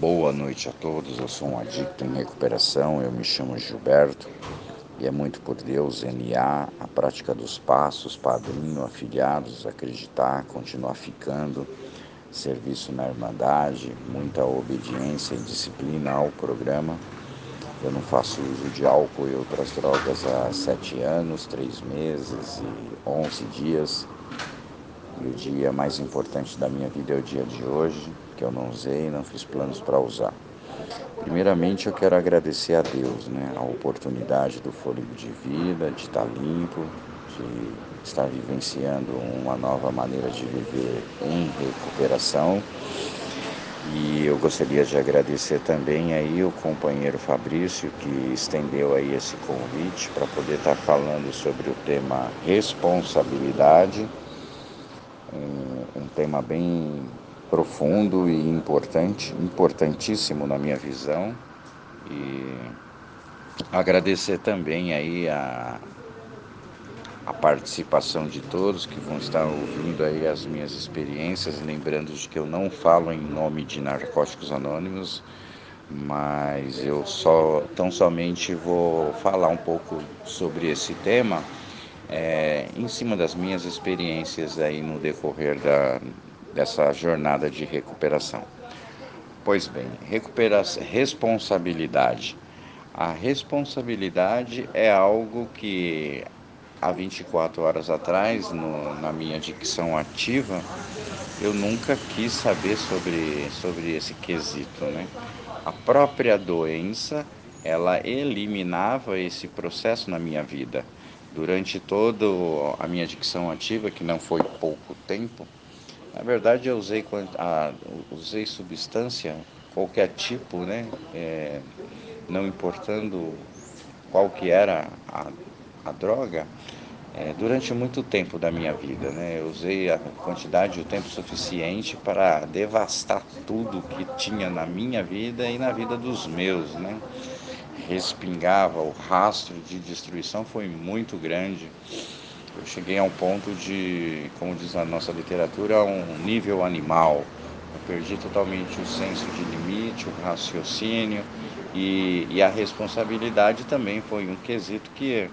Boa noite a todos. Eu sou um adicto em recuperação. Eu me chamo Gilberto e é muito por Deus, NA, a prática dos passos, padrinho, afiliados, acreditar, continuar ficando, serviço na Irmandade, muita obediência e disciplina ao programa. Eu não faço uso de álcool e outras drogas há sete anos, três meses e onze dias. E o dia mais importante da minha vida é o dia de hoje, que eu não usei não fiz planos para usar. Primeiramente, eu quero agradecer a Deus, né, a oportunidade do fôlego de vida, de estar limpo, de estar vivenciando uma nova maneira de viver em recuperação. E eu gostaria de agradecer também aí o companheiro Fabrício que estendeu aí esse convite para poder estar falando sobre o tema responsabilidade um, um tema bem profundo e importante, importantíssimo na minha visão. E agradecer também aí a, a participação de todos que vão estar ouvindo aí as minhas experiências, lembrando de que eu não falo em nome de Narcóticos Anônimos, mas eu só tão somente vou falar um pouco sobre esse tema é, em cima das minhas experiências aí no decorrer da, dessa jornada de recuperação. Pois bem, recuperação, responsabilidade. A responsabilidade é algo que há 24 horas atrás, no, na minha dicção ativa, eu nunca quis saber sobre, sobre esse quesito. Né? A própria doença, ela eliminava esse processo na minha vida durante toda a minha dicção ativa, que não foi pouco tempo, na verdade eu usei, usei substância, qualquer tipo, né? É, não importando qual que era a, a droga, é, durante muito tempo da minha vida. Né? Eu usei a quantidade e o tempo suficiente para devastar tudo que tinha na minha vida e na vida dos meus. Né? respingava, o rastro de destruição foi muito grande. Eu cheguei a um ponto de, como diz a nossa literatura, um nível animal. Eu perdi totalmente o senso de limite, o raciocínio e, e a responsabilidade também foi um quesito que,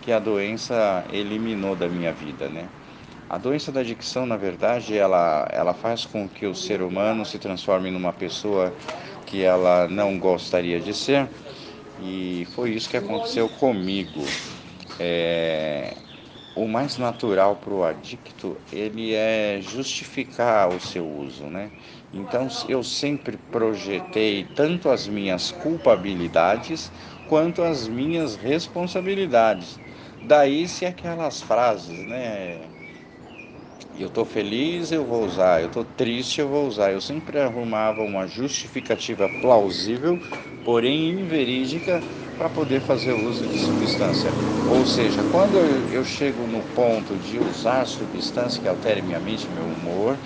que a doença eliminou da minha vida, né? A doença da adicção, na verdade, ela, ela faz com que o ser humano se transforme numa pessoa que ela não gostaria de ser e foi isso que aconteceu comigo. É, o mais natural para o adicto ele é justificar o seu uso, né? Então eu sempre projetei tanto as minhas culpabilidades quanto as minhas responsabilidades. Daí se aquelas frases, né? Eu estou feliz, eu vou usar. Eu estou triste, eu vou usar. Eu sempre arrumava uma justificativa plausível, porém inverídica, para poder fazer uso de substância. Ou seja, quando eu, eu chego no ponto de usar substância que altere minha mente, meu humor,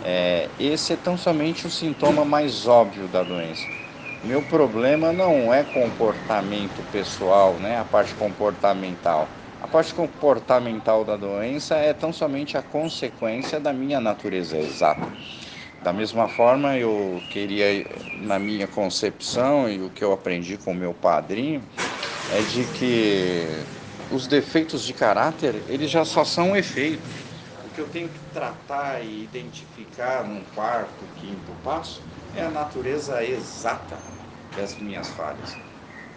é, esse é tão somente o sintoma mais óbvio da doença. Meu problema não é comportamento pessoal, né? A parte comportamental a parte comportamental da doença é tão somente a consequência da minha natureza exata. Da mesma forma, eu queria, na minha concepção e o que eu aprendi com meu padrinho, é de que os defeitos de caráter, eles já só são efeitos. O que eu tenho que tratar e identificar num quarto, quinto passo é a natureza exata das minhas falhas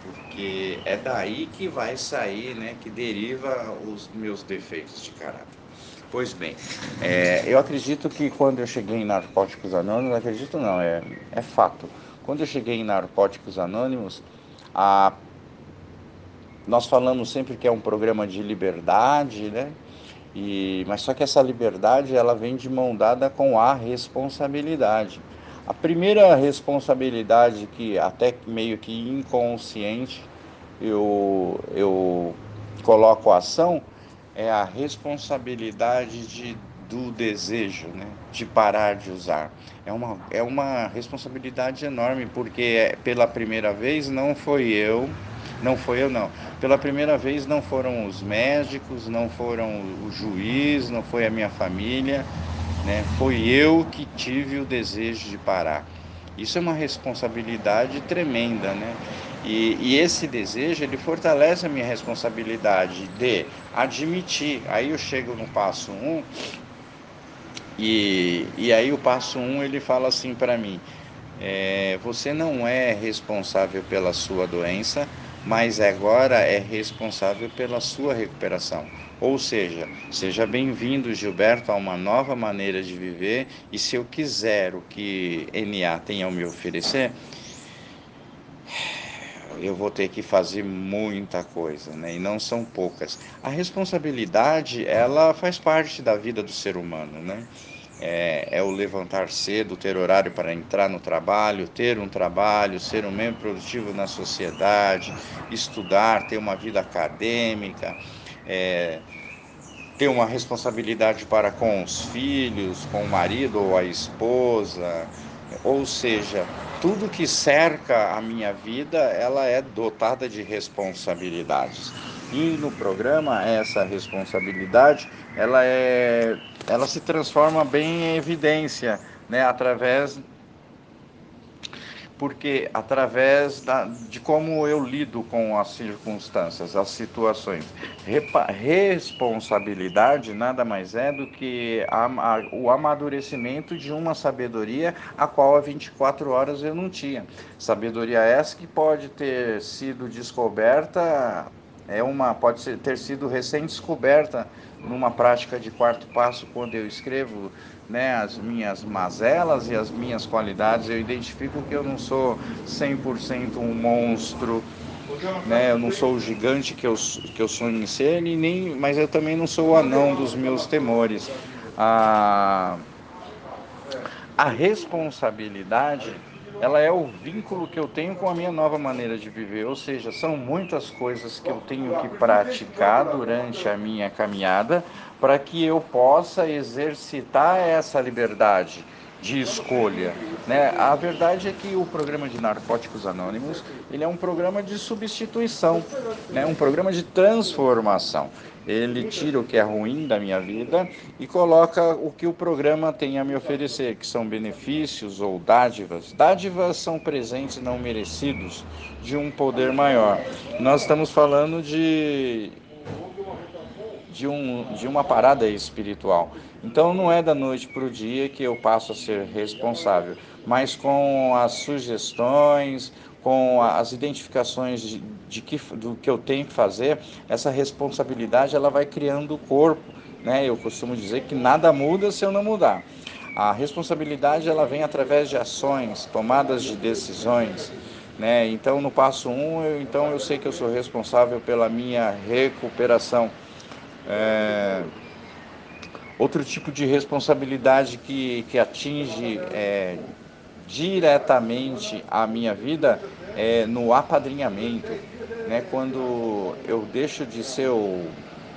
porque é daí que vai sair, né, que deriva os meus defeitos de caráter. Pois bem, é, eu acredito que quando eu cheguei em Narcóticos Anônimos, acredito não, é, é fato. Quando eu cheguei em Narcóticos Anônimos, a, nós falamos sempre que é um programa de liberdade, né? E, mas só que essa liberdade ela vem de mão dada com a responsabilidade. A primeira responsabilidade que até meio que inconsciente eu, eu coloco a ação é a responsabilidade de, do desejo, né? de parar de usar. É uma, é uma responsabilidade enorme, porque é, pela primeira vez não foi eu, não foi eu não. Pela primeira vez não foram os médicos, não foram o juiz, não foi a minha família, né? Foi eu que tive o desejo de parar. Isso é uma responsabilidade tremenda, né? E, e, esse desejo ele fortalece a minha responsabilidade de admitir. Aí eu chego no passo 1 um, e, e aí o passo 1 um, ele fala assim para mim: é, você não é responsável pela sua doença, mas agora é responsável pela sua recuperação. Ou seja, seja bem-vindo, Gilberto, a uma nova maneira de viver. E se eu quiser o que NA tem a me oferecer, eu vou ter que fazer muita coisa, né? E não são poucas. A responsabilidade, ela faz parte da vida do ser humano, né? É, é, o levantar cedo, ter horário para entrar no trabalho, ter um trabalho, ser um membro produtivo na sociedade, estudar, ter uma vida acadêmica, é, ter uma responsabilidade para com os filhos, com o marido ou a esposa, ou seja, tudo que cerca a minha vida, ela é dotada de responsabilidades. E no programa essa responsabilidade, ela é ela se transforma bem em evidência, né, através porque através da, de como eu lido com as circunstâncias, as situações. Repa, responsabilidade nada mais é do que a, a, o amadurecimento de uma sabedoria a qual há 24 horas eu não tinha. Sabedoria essa que pode ter sido descoberta, é uma, pode ser, ter sido recém-descoberta numa prática de quarto passo quando eu escrevo né, as minhas mazelas e as minhas qualidades, eu identifico que eu não sou 100% um monstro, né, eu não sou o gigante que eu, que eu sonho em ser, nem, mas eu também não sou o anão dos meus temores. A, a responsabilidade ela é o vínculo que eu tenho com a minha nova maneira de viver, ou seja, são muitas coisas que eu tenho que praticar durante a minha caminhada para que eu possa exercitar essa liberdade de escolha. Né? A verdade é que o programa de Narcóticos Anônimos ele é um programa de substituição, né? um programa de transformação. Ele tira o que é ruim da minha vida e coloca o que o programa tem a me oferecer, que são benefícios ou dádivas. Dádivas são presentes não merecidos de um poder maior. Nós estamos falando de de, um, de uma parada espiritual. Então não é da noite para o dia que eu passo a ser responsável, mas com as sugestões, com as identificações de, de que, do que eu tenho que fazer, essa responsabilidade ela vai criando o corpo. Né? Eu costumo dizer que nada muda se eu não mudar. A responsabilidade ela vem através de ações, tomadas de decisões. Né? Então, no passo 1, um, eu, então eu sei que eu sou responsável pela minha recuperação. É... Outro tipo de responsabilidade que, que atinge é, diretamente a minha vida é no apadrinhamento, né? Quando eu deixo de ser o,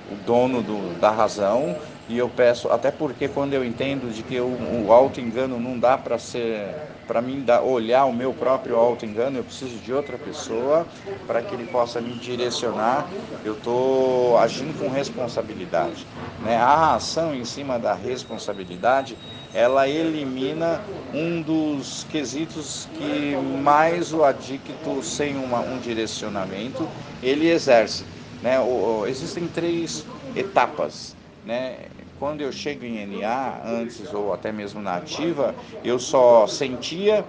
o dono do, da razão e eu peço, até porque quando eu entendo de que o, o auto engano não dá para ser, para mim dar, olhar o meu próprio auto engano, eu preciso de outra pessoa para que ele possa me direcionar. Eu estou agindo com responsabilidade, né? A ação em cima da responsabilidade ela elimina um dos quesitos que mais o adicto sem uma, um direcionamento ele exerce. Né? O, existem três etapas. Né? Quando eu chego em NA, antes ou até mesmo na ativa, eu só sentia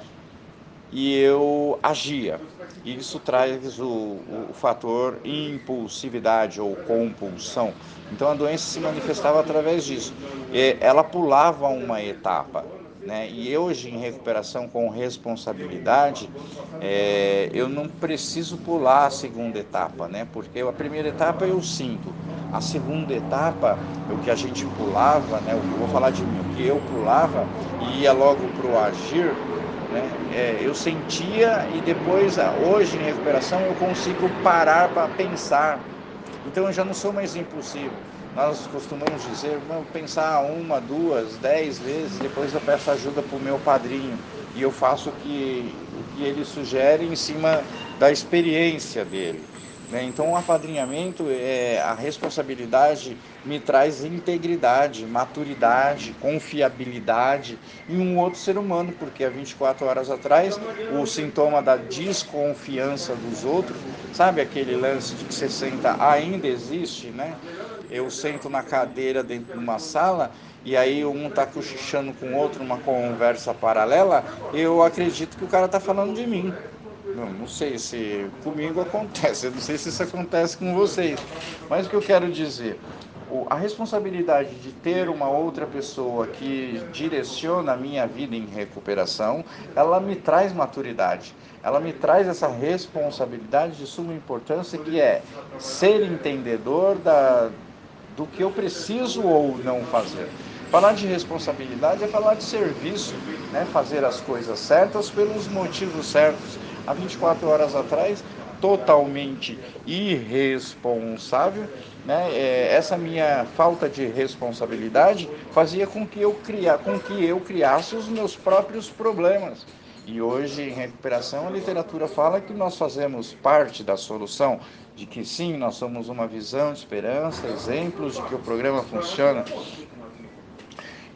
e eu agia. Isso traz o, o, o, fator impulsividade ou compulsão. Então a doença se manifestava através disso. E ela pulava uma etapa. Né? E hoje, em recuperação com responsabilidade, é, eu não preciso pular a segunda etapa, né? porque a primeira etapa eu sinto, a segunda etapa, o que a gente pulava, né? eu vou falar de mim, o que eu pulava e ia logo para o agir, né? É, eu sentia e depois, ah, hoje em recuperação, eu consigo parar para pensar. Então eu já não sou mais impulsivo. Nós costumamos dizer, vamos pensar uma, duas, dez vezes, depois eu peço ajuda para o meu padrinho e eu faço o que, o que ele sugere em cima da experiência dele. Né? Então, o apadrinhamento, é, a responsabilidade me traz integridade, maturidade, confiabilidade em um outro ser humano, porque há 24 horas atrás o sintoma da desconfiança dos outros, sabe aquele lance de que você senta ainda existe, né? Eu sento na cadeira dentro de uma sala e aí um está cochichando com o outro, uma conversa paralela, eu acredito que o cara está falando de mim. Não, não sei se comigo acontece, eu não sei se isso acontece com vocês. Mas o que eu quero dizer, a responsabilidade de ter uma outra pessoa que direciona a minha vida em recuperação, ela me traz maturidade. Ela me traz essa responsabilidade de suma importância que é ser entendedor da, do que eu preciso ou não fazer. Falar de responsabilidade é falar de serviço, né? fazer as coisas certas pelos motivos certos há 24 horas atrás, totalmente irresponsável. Né? É, essa minha falta de responsabilidade fazia com que, eu cria, com que eu criasse os meus próprios problemas. E hoje, em recuperação, a literatura fala que nós fazemos parte da solução, de que sim, nós somos uma visão de esperança, exemplos de que o programa funciona.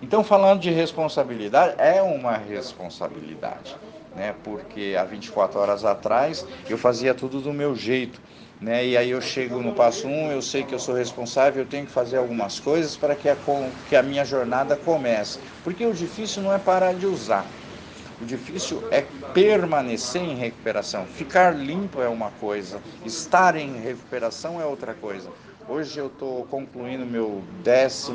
Então, falando de responsabilidade, é uma responsabilidade né? Porque há 24 horas atrás eu fazia tudo do meu jeito, né? E aí eu chego no passo 1, um, eu sei que eu sou responsável, eu tenho que fazer algumas coisas para que a, que a minha jornada comece. Porque o difícil não é parar de usar. O difícil é permanecer em recuperação. Ficar limpo é uma coisa, estar em recuperação é outra coisa. Hoje eu estou concluindo meu 12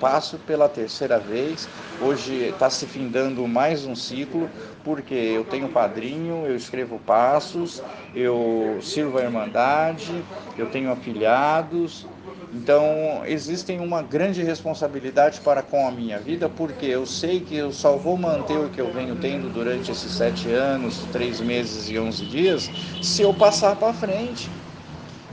passo pela terceira vez. Hoje está se findando mais um ciclo, porque eu tenho padrinho, eu escrevo passos, eu sirvo a Irmandade, eu tenho afiliados. Então, existem uma grande responsabilidade para com a minha vida, porque eu sei que eu só vou manter o que eu venho tendo durante esses sete anos, três meses e onze dias, se eu passar para frente.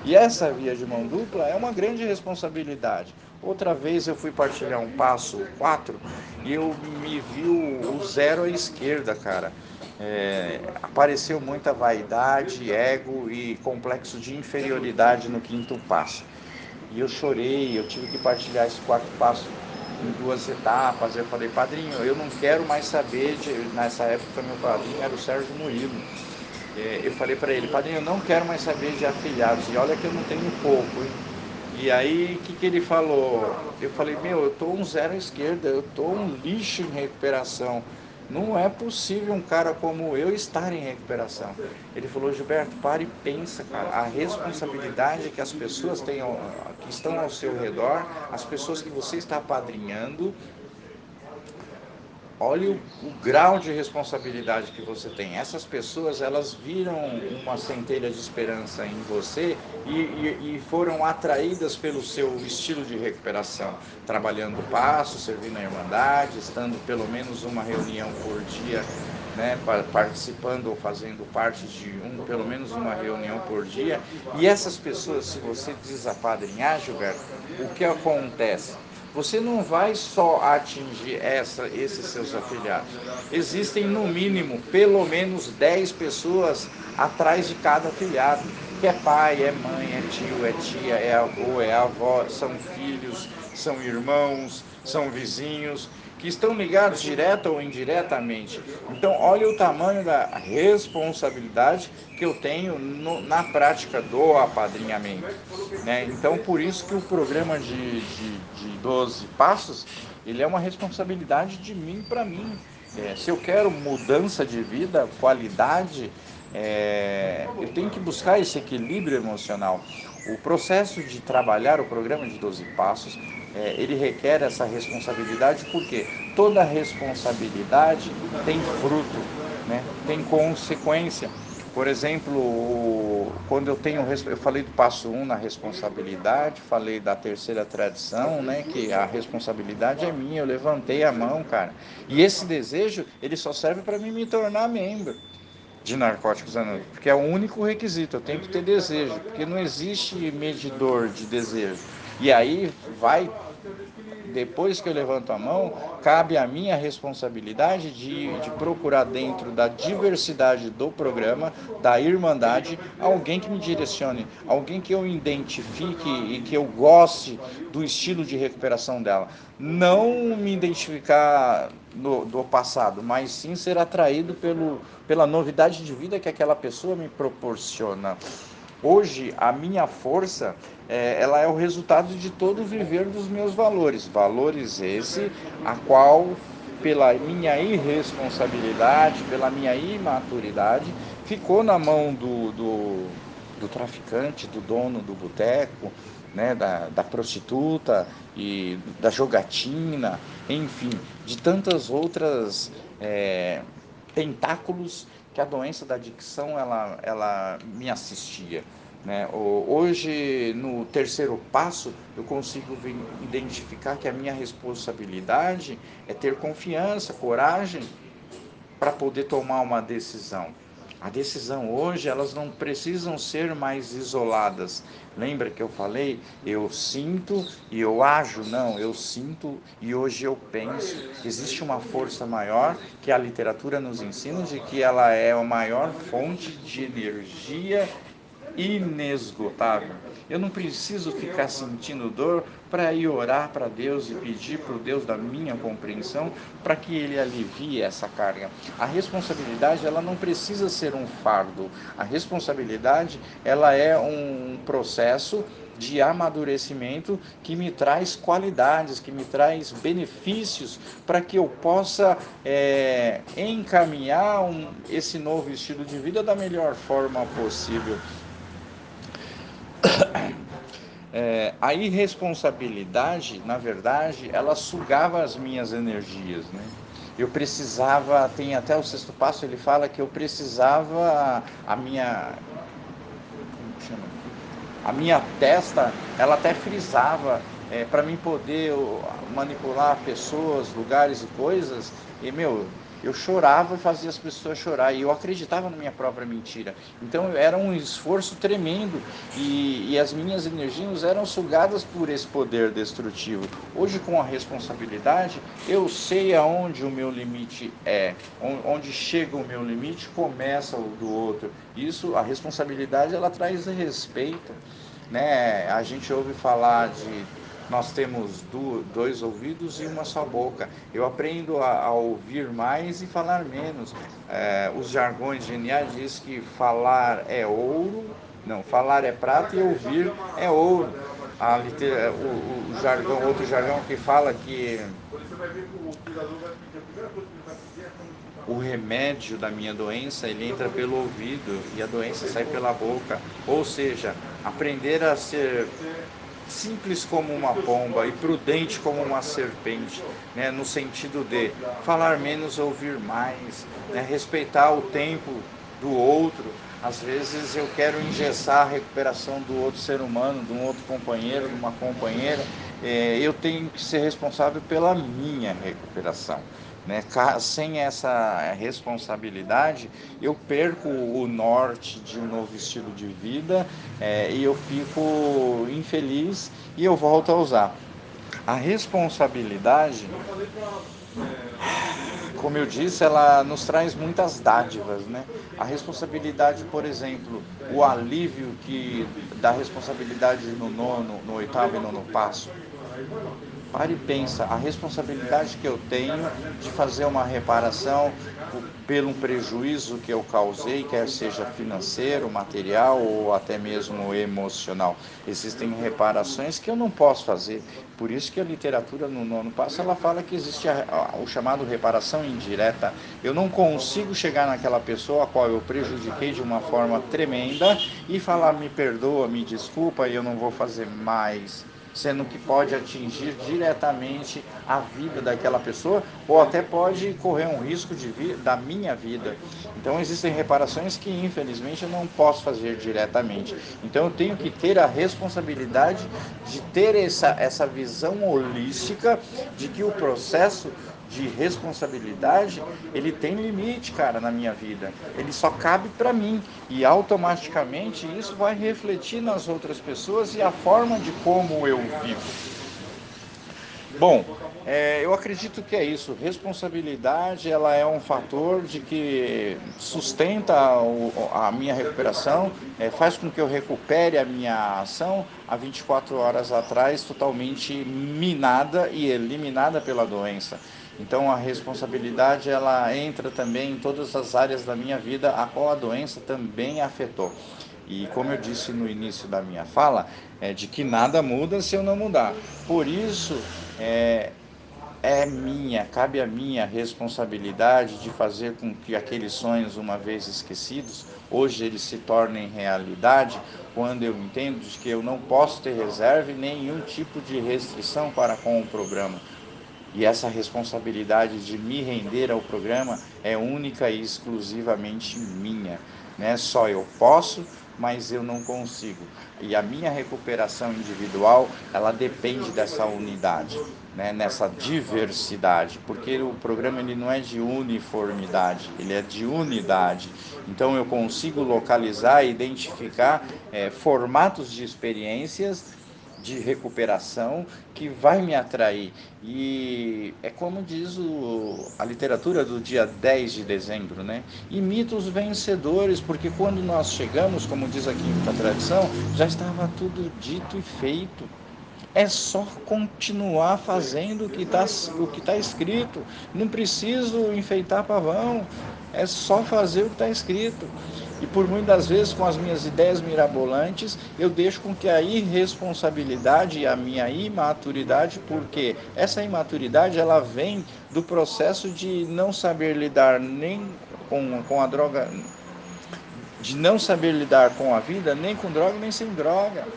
E essa via de mão dupla é uma grande responsabilidade. Outra vez eu fui partilhar um passo 4 e eu me vi o, zero à esquerda, cara. É, apareceu muita vaidade, ego e complexo de inferioridade no quinto passo. E eu chorei, eu tive que partilhar esse quarto passo em duas etapas. Eu falei, padrinho, eu não quero mais saber de. Nessa época, meu padrinho era o Sérgio Murilo é, eu falei para ele, padrinho, eu não quero mais saber de afiliados, e olha que eu não tenho pouco, hein? E aí, o que, que ele falou? Eu falei, meu, eu tô um zero à esquerda, eu tô um lixo em recuperação. Não é possível um cara como eu estar em recuperação. Ele falou, Gilberto, pare e pensa, cara. A responsabilidade que as pessoas têm, que estão ao seu redor, as pessoas que você está apadrinhando, olhe o, o, grau de responsabilidade que você tem. Essas pessoas, elas viram uma centelha de esperança em você e, e, e, foram atraídas pelo seu estilo de recuperação, trabalhando passo, servindo a Irmandade, estando pelo menos uma reunião por dia, né, participando ou fazendo parte de um, pelo menos uma reunião por dia. E essas pessoas, se você desapadrinhar, Gilberto, o que acontece? Você não vai só atingir essa, esses seus afiliados. Existem no mínimo pelo menos 10 pessoas atrás de cada afiliado, que é pai, é mãe, é tio, é tia, é avô, é avó, são filhos, são irmãos, são vizinhos que estão ligados direta ou indiretamente. Então, olha o tamanho da responsabilidade que eu tenho no, na prática do apadrinhamento. Né? Então, por isso que o programa de, de, de 12 passos, ele é uma responsabilidade de mim para mim. É, se eu quero mudança de vida, qualidade, é, eu tenho que buscar esse equilíbrio emocional. O processo de trabalhar o programa de 12 passos é, ele requer essa responsabilidade porque toda responsabilidade tem fruto, né? tem consequência. Por exemplo, quando eu tenho, eu falei do passo 1 um na responsabilidade, falei da terceira tradição, né, que a responsabilidade é minha, eu levantei a mão, cara. E esse desejo, ele só serve para mim me tornar membro de narcóticos anônimos, porque é o único requisito, eu tenho que ter desejo, porque não existe medidor de desejo. E aí vai depois que eu levanto a mão, cabe a minha responsabilidade de, de procurar dentro da diversidade do programa, da irmandade, alguém que me direcione, alguém que eu identifique e que eu goste do estilo de recuperação dela. Não me identificar no, do passado, mas sim ser atraído pelo, pela novidade de vida que aquela pessoa me proporciona. Hoje, a minha força, é, ela é o resultado de todo o viver dos meus valores. Valores esse, a qual, pela minha irresponsabilidade, pela minha imaturidade, ficou na mão do, do, do traficante, do dono do boteco, né, da, da prostituta e da jogatina, enfim, de tantas outras é, tentáculos que a doença da adicção ela, ela me assistia. Né? Hoje, no terceiro passo, eu consigo identificar que a minha responsabilidade é ter confiança, coragem para poder tomar uma decisão. A decisão hoje, elas não precisam ser mais isoladas. Lembra que eu falei? Eu sinto e eu ajo? Não, eu sinto e hoje eu penso. Existe uma força maior que a literatura nos ensina de que ela é a maior fonte de energia inesgotável. Eu não preciso ficar sentindo dor para ir orar para Deus e pedir para o Deus da minha compreensão para que Ele alivie essa carga. A responsabilidade ela não precisa ser um fardo. A responsabilidade ela é um processo de amadurecimento que me traz qualidades, que me traz benefícios para que eu possa é, encaminhar um, esse novo estilo de vida da melhor forma possível. É, a irresponsabilidade, na verdade, ela sugava as minhas energias, né? Eu precisava, tem até o sexto passo, ele fala que eu precisava a minha a minha testa, ela até frisava é, para mim poder manipular pessoas, lugares e coisas. E meu, eu chorava e fazia as pessoas chorar e eu acreditava na minha própria mentira. Então era um esforço tremendo e, e, as minhas energias eram sugadas por esse poder destrutivo. Hoje, com a responsabilidade, eu sei aonde o meu limite é, onde chega o meu limite, começa o do outro. Isso, a responsabilidade, ela traz respeito. Né? A gente ouve falar de nós temos dois ouvidos e uma só boca. Eu aprendo a, a ouvir mais e falar menos. É, os jargões geniais diz que falar é ouro, não, falar é prata e ouvir é ouro. A, o, o jargão, outro jargão que fala que o remédio da minha doença ele entra pelo ouvido e a doença sai pela boca. Ou seja, aprender a ser simples como uma pomba e prudente como uma serpente, né? no sentido de falar menos, ouvir mais, né? respeitar o tempo do outro. Às vezes eu quero engessar a recuperação do outro ser humano, de um outro companheiro, de uma companheira. É, eu tenho que ser responsável pela minha recuperação. Né? Sem essa responsabilidade, eu perco o norte de um novo estilo de vida é, e eu fico infeliz e eu volto a usar. A responsabilidade, como eu disse, ela nos traz muitas dádivas, né? A responsabilidade, por exemplo, o alívio que da responsabilidade no nono, no oitavo e nono passo Pare e pensa a responsabilidade que eu tenho de fazer uma reparação pelo prejuízo que eu causei, quer seja financeiro, material ou até mesmo emocional. Existem reparações que eu não posso fazer. Por isso que a literatura no nono passo ela fala que existe a, a, o chamado reparação indireta. Eu não consigo chegar naquela pessoa a qual eu prejudiquei de uma forma tremenda e falar me perdoa, me desculpa, e eu não vou fazer mais sendo que pode atingir diretamente a vida daquela pessoa ou até pode correr um risco de da minha vida. Então existem reparações que infelizmente eu não posso fazer diretamente. Então eu tenho que ter a responsabilidade de ter essa, essa visão holística de que o processo de responsabilidade, ele tem limite, cara, na minha vida. Ele só cabe para mim e automaticamente isso vai refletir nas outras pessoas e a forma de como eu vivo. Bom, é, eu acredito que é isso. Responsabilidade, ela é um fator de que sustenta o, a minha recuperação, é, faz com que eu recupere a minha ação há 24 horas atrás totalmente minada e eliminada pela doença. Então a responsabilidade ela entra também em todas as áreas da minha vida a qual a doença também afetou. E como eu disse no início da minha fala, é de que nada muda se eu não mudar. Por isso, é, é minha, cabe a minha responsabilidade de fazer com que aqueles sonhos, uma vez esquecidos, hoje eles se tornem realidade, quando eu entendo que eu não posso ter reserva e nenhum tipo de restrição para com o programa. E essa responsabilidade de me render ao programa é única e exclusivamente minha. Né? Só eu posso, mas eu não consigo. E a minha recuperação individual, ela depende dessa unidade, né? nessa diversidade, porque o programa ele não é de uniformidade, ele é de unidade. Então eu consigo localizar identificar é, formatos de experiências de recuperação que vai me atrair. E é como diz o, a literatura do dia 10 de dezembro, né? Imita os vencedores, porque quando nós chegamos, como diz aqui a tradição, já estava tudo dito e feito. É só continuar fazendo o que está tá escrito. Não preciso enfeitar pavão. É só fazer o que está escrito. E por muitas vezes, com as minhas ideias mirabolantes, eu deixo com que a irresponsabilidade e a minha imaturidade, porque essa imaturidade ela vem do processo de não saber lidar nem com, com a droga, de não saber lidar com a vida, nem com droga, nem sem droga.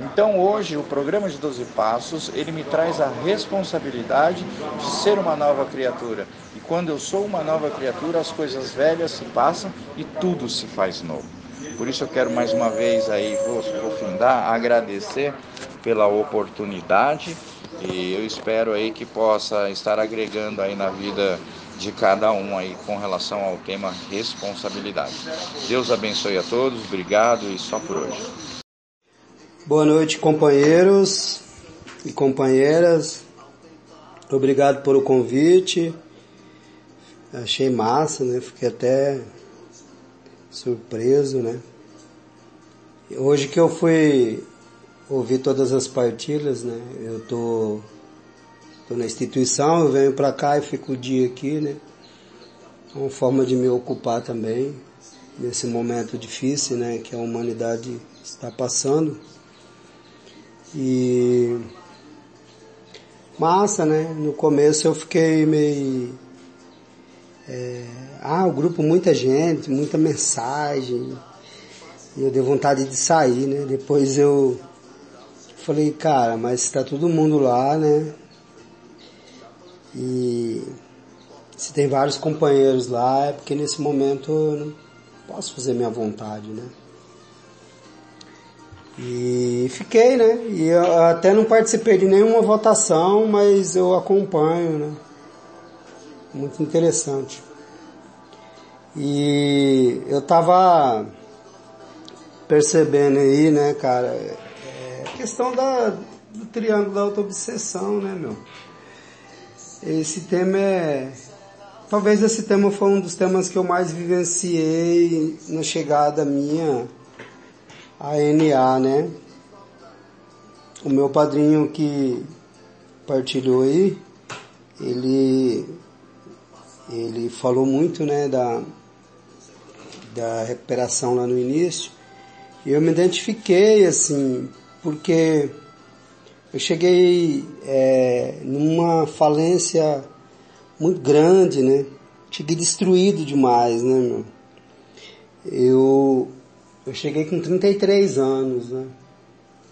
Então hoje o programa de 12 Passos, ele me traz a responsabilidade de ser uma nova criatura. E quando eu sou uma nova criatura, as coisas velhas se passam e tudo se faz novo. Por isso eu quero mais uma vez aí, vou, vou agradecer pela oportunidade e eu espero aí que possa estar agregando aí na vida de cada um aí com relação ao tema responsabilidade. Deus abençoe a todos, obrigado e só por hoje. Boa noite, companheiros e companheiras. Obrigado pelo convite. Achei massa, né? Fiquei até surpreso, né? Hoje que eu fui ouvir todas as partilhas, né? Eu tô Estou na instituição, eu venho para cá e fico o dia aqui, né? É uma forma de me ocupar também nesse momento difícil, né? Que a humanidade está passando. E massa, né? No começo eu fiquei meio é... ah, o grupo muita gente, muita mensagem. E eu dei vontade de sair, né? Depois eu falei, cara, mas está todo mundo lá, né? E se tem vários companheiros lá, é porque nesse momento eu não posso fazer minha vontade, né? E fiquei, né? E eu até não participei de nenhuma votação, mas eu acompanho, né? Muito interessante. E eu tava percebendo aí, né, cara, é questão da, do triângulo da auto-obsessão, né, meu? Esse tema é. Talvez esse tema foi um dos temas que eu mais vivenciei na chegada minha à NA, né? O meu padrinho que partilhou aí, ele, ele falou muito, né, da, da recuperação lá no início. E eu me identifiquei, assim, porque eu cheguei é, numa falência muito grande, né? Cheguei destruído demais, né, meu? Eu, eu cheguei com 33 anos, né?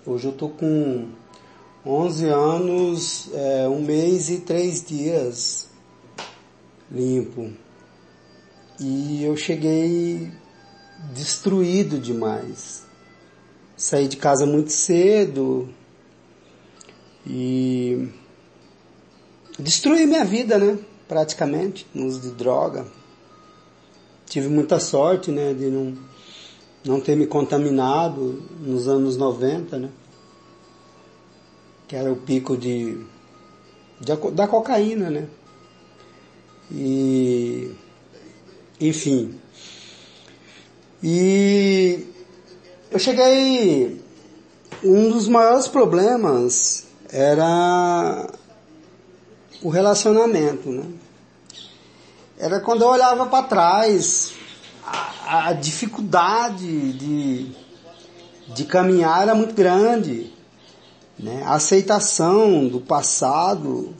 Hoje eu tô com 11 anos, é, um mês e três dias limpo. E eu cheguei destruído demais. Saí de casa muito cedo, e destruí minha vida, né? Praticamente, no uso de droga. Tive muita sorte, né? De não, não ter me contaminado nos anos 90, né? Que era o pico de, da cocaína, né? E enfim. E eu cheguei um dos maiores problemas era o relacionamento, né? Era quando eu olhava para trás, a, a, dificuldade de, de caminhar era muito grande, né? A aceitação do passado,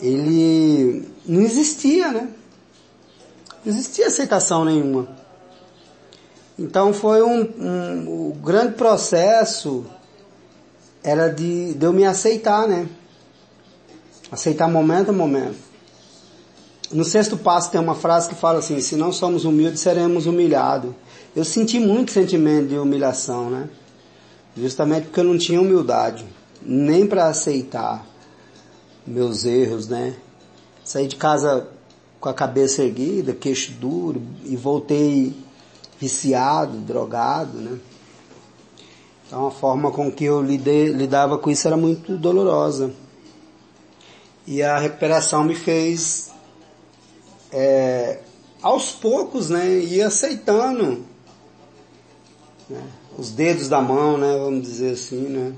ele não existia, né? Não existia aceitação nenhuma. Então foi um, um, um grande processo era de, de eu me aceitar, né? Aceitar momento a momento. No sexto passo tem uma frase que fala assim: se não somos humildes, seremos humilhados. Eu senti muito sentimento de humilhação, né? Justamente porque eu não tinha humildade, nem para aceitar meus erros, né? Saí de casa com a cabeça erguida, queixo duro e voltei viciado, drogado, né? Então a forma com que eu lidava com isso era muito dolorosa. E a recuperação me fez, é, aos poucos, né, ir aceitando né, os dedos da mão, né, vamos dizer assim, né,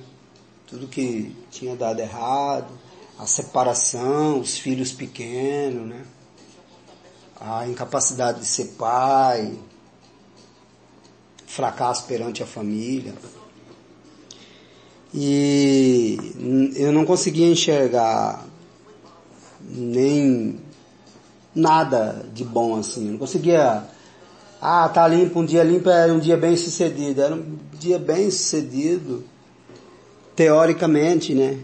tudo que tinha dado errado, a separação, os filhos pequenos, né, a incapacidade de ser pai, fracasso perante a família. E eu não conseguia enxergar nem nada de bom assim. Eu não conseguia. Ah, tá limpo, um dia limpo era um dia bem sucedido. Era um dia bem sucedido, teoricamente, né?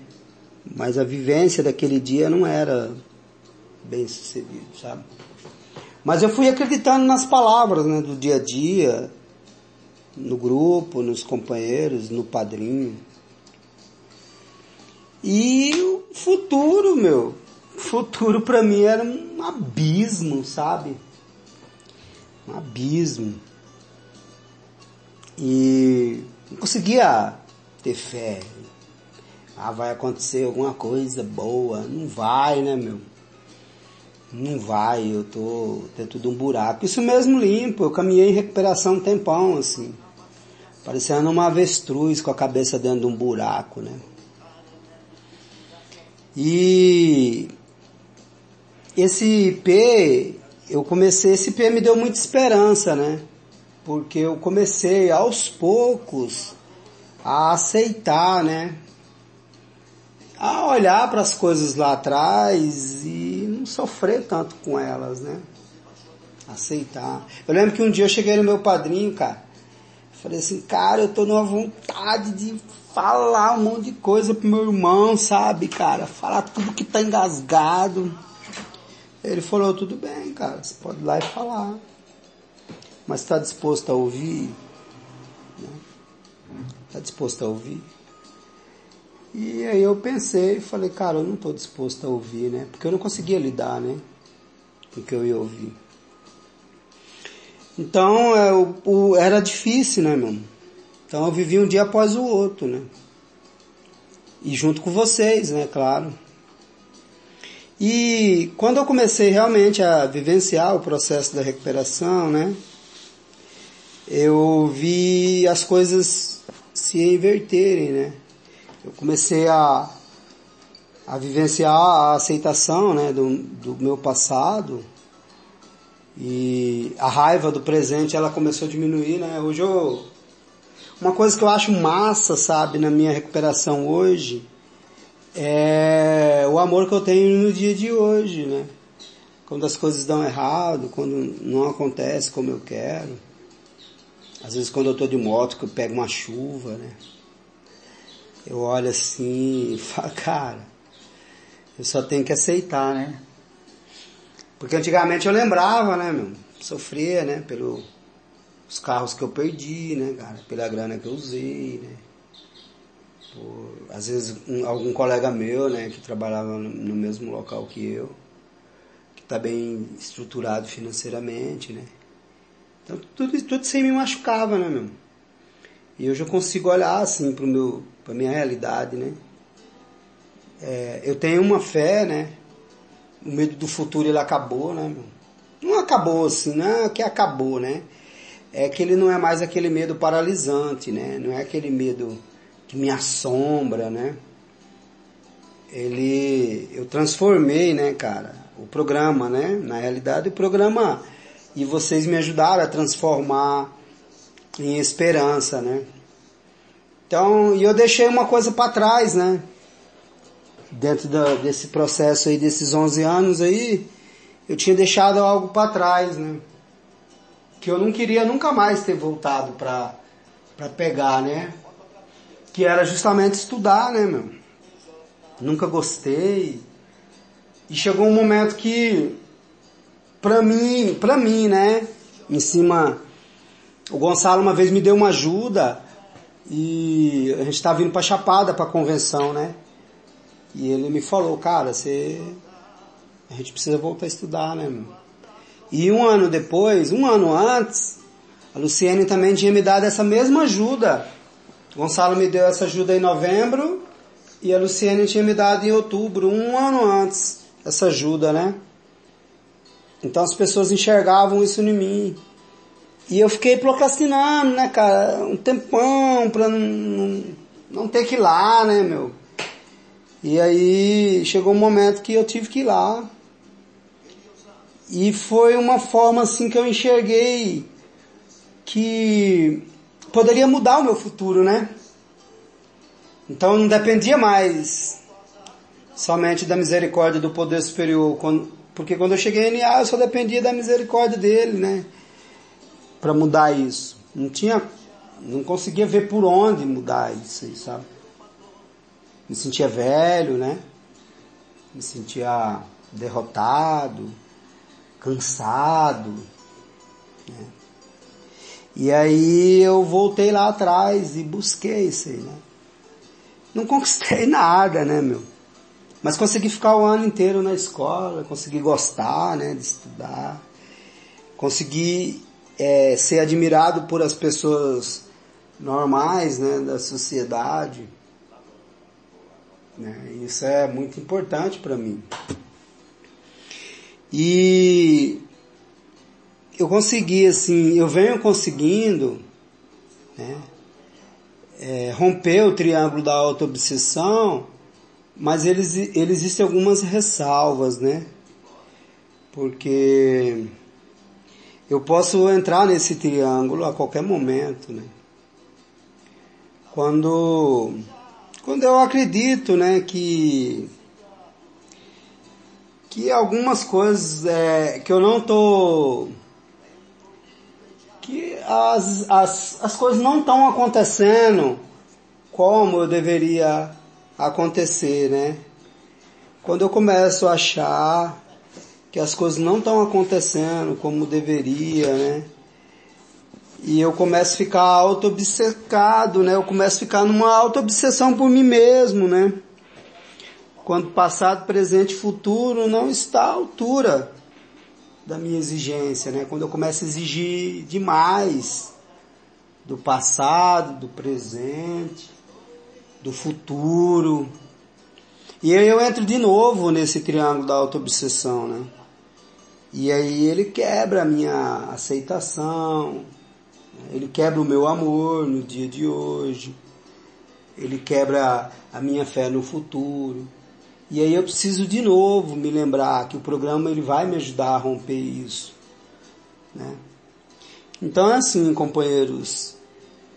Mas a vivência daquele dia não era bem sucedido, sabe? Mas eu fui acreditando nas palavras, né, do dia a dia, no grupo, nos companheiros, no padrinho. E o futuro, meu, futuro para mim era um abismo, sabe? Um abismo. E não conseguia ter fé. Ah, vai acontecer alguma coisa boa. Não vai, né, meu? Não vai, eu tô dentro de um buraco. Isso mesmo limpo, eu caminhei em recuperação um tempão, assim. Parecendo uma avestruz com a cabeça dentro de um buraco, né? E esse IP, eu comecei, esse IP me deu muita esperança, né? Porque eu comecei aos poucos a aceitar, né? A olhar para as coisas lá atrás e não sofrer tanto com elas, né? Aceitar. Eu lembro que um dia eu cheguei no meu padrinho, cara. Falei assim, cara, eu tô numa vontade de falar um monte de coisa pro meu irmão, sabe, cara? Falar tudo que tá engasgado. Ele falou, tudo bem, cara, você pode ir lá e falar. Mas está disposto a ouvir? Está disposto a ouvir? E aí eu pensei e falei, cara, eu não estou disposto a ouvir, né? Porque eu não conseguia lidar, né? Com o que eu ia ouvir. Então, é, o, o, era difícil, né, meu? Então eu vivi um dia após o outro, né? E junto com vocês, né, claro. E quando eu comecei realmente a vivenciar o processo da recuperação, né, eu vi as coisas se inverterem, né? Eu comecei a, a vivenciar a aceitação, né, do, do meu passado e a raiva do presente ela começou a diminuir, né? Hoje eu uma coisa que eu acho massa, sabe, na minha recuperação hoje, é o amor que eu tenho no dia de hoje, né? Quando as coisas dão errado, quando não acontece como eu quero. Às vezes quando eu tô de moto, que eu pego uma chuva, né? Eu olho assim e falo, cara, eu só tenho que aceitar, né? Porque antigamente eu lembrava, né, meu? Sofria, né, pelo os carros que eu perdi, né, cara, pela grana que eu usei, né. Por, às vezes um, algum colega meu, né, que trabalhava no, no mesmo local que eu, que está bem estruturado financeiramente, né. Então tudo, tudo isso me machucava, né, meu. E hoje eu consigo olhar assim pro meu, pra minha realidade, né. é, eu tenho uma fé, né? O medo do futuro ele acabou, né, meu? Não acabou assim, não é que acabou, né? É que ele não é mais aquele medo paralisante, né? Não é aquele medo que me assombra, né? Ele, eu transformei, né, cara, o programa, né? Na realidade, o programa e vocês me ajudaram a transformar em esperança, né? Então, e eu deixei uma coisa para trás, né? Dentro da, desse processo aí, desses 11 anos aí, eu tinha deixado algo para trás, né? Que eu não queria nunca mais ter voltado para para pegar, né? Que era justamente estudar, né, meu? Nunca gostei. E chegou um momento que pra mim, pra mim, né, em cima o Gonçalo uma vez me deu uma ajuda e a gente estava vindo para Chapada para convenção, né? E ele me falou, cara, você a gente precisa voltar a estudar, né? Meu? E um ano depois, um ano antes, a Luciene também tinha me dado essa mesma ajuda. O Gonçalo me deu essa ajuda em novembro e a Luciene tinha me dado em outubro, um ano antes, essa ajuda, né? Então as pessoas enxergavam isso em mim. E eu fiquei procrastinando, né, cara? Um tempão pra não, não, não ter que ir lá, né, meu? E aí chegou um momento que eu tive que ir lá. E foi uma forma assim que eu enxerguei que poderia mudar o meu futuro, né? Então não dependia mais somente da misericórdia do poder superior, porque quando eu cheguei em NA eu só dependia da misericórdia dele, né? Para mudar isso. Não tinha, não conseguia ver por onde mudar isso sabe? Me sentia velho, né? Me sentia derrotado, cansado. Né? E aí eu voltei lá atrás e busquei isso aí, né? Não conquistei nada, né, meu? Mas consegui ficar o ano inteiro na escola, consegui gostar, né, de estudar. Consegui é, ser admirado por as pessoas normais, né, da sociedade. Né? Isso é muito importante para mim. E eu consegui, assim, eu venho conseguindo né, é, romper o triângulo da auto-obsessão, mas eles, eles existem algumas ressalvas, né? Porque eu posso entrar nesse triângulo a qualquer momento, né? Quando quando eu acredito, né, que que algumas coisas é, que eu não tô que as, as, as coisas não estão acontecendo como eu deveria acontecer, né? Quando eu começo a achar que as coisas não estão acontecendo como deveria, né? E eu começo a ficar auto-obcecado, né? Eu começo a ficar numa auto-obsessão por mim mesmo, né? Quando passado, presente e futuro não está à altura da minha exigência, né? Quando eu começo a exigir demais do passado, do presente, do futuro. E aí eu entro de novo nesse triângulo da auto-obsessão, né? E aí ele quebra a minha aceitação, ele quebra o meu amor no dia de hoje, ele quebra a minha fé no futuro. E aí eu preciso de novo me lembrar que o programa ele vai me ajudar a romper isso, né? Então é assim, companheiros,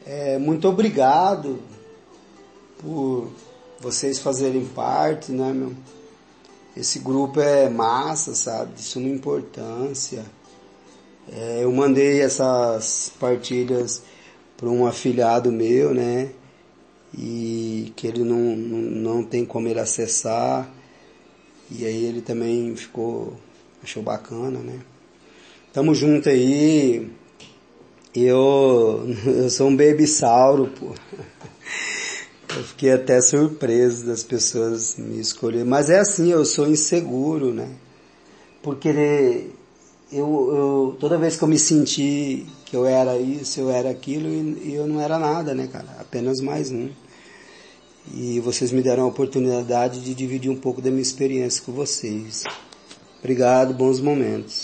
é, muito obrigado por vocês fazerem parte, né, meu? Esse grupo é massa, sabe? De suma importância. É, eu mandei essas partilhas para um afilhado meu, né? E que ele não, não, não tem como ele acessar. E aí ele também ficou, achou bacana, né? Tamo junto aí. Eu, eu sou um baby sauro, pô. Eu fiquei até surpreso das pessoas me escolherem. Mas é assim, eu sou inseguro, né? Porque eu, eu, toda vez que eu me senti que eu era isso, eu era aquilo, e, eu não era nada, né, cara? Apenas mais um. E vocês me deram a oportunidade de dividir um pouco da minha experiência com vocês. Obrigado, bons momentos.